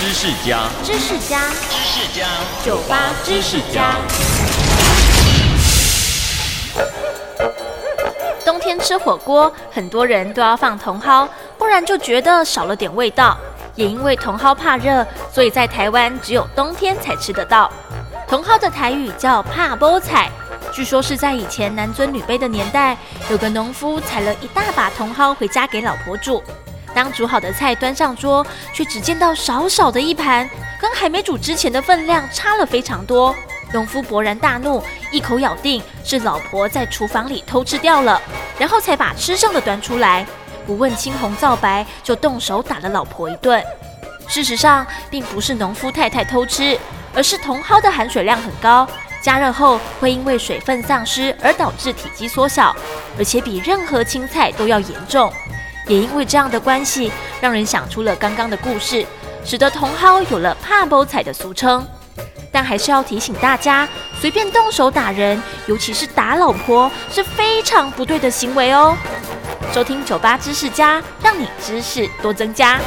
知识家，知识家，知识家，酒吧知识家。冬天吃火锅，很多人都要放茼蒿，不然就觉得少了点味道。也因为茼蒿怕热，所以在台湾只有冬天才吃得到。茼蒿的台语叫怕波菜，据说是在以前男尊女卑的年代，有个农夫采了一大把茼蒿回家给老婆煮。当煮好的菜端上桌，却只见到少少的一盘，跟还没煮之前的分量差了非常多。农夫勃然大怒，一口咬定是老婆在厨房里偷吃掉了，然后才把吃剩的端出来，不问青红皂白就动手打了老婆一顿。事实上，并不是农夫太太偷吃，而是茼蒿的含水量很高，加热后会因为水分丧失而导致体积缩小，而且比任何青菜都要严重。也因为这样的关系，让人想出了刚刚的故事，使得茼蒿有了“怕包彩”的俗称。但还是要提醒大家，随便动手打人，尤其是打老婆，是非常不对的行为哦。收听酒吧知识家，让你知识多增加。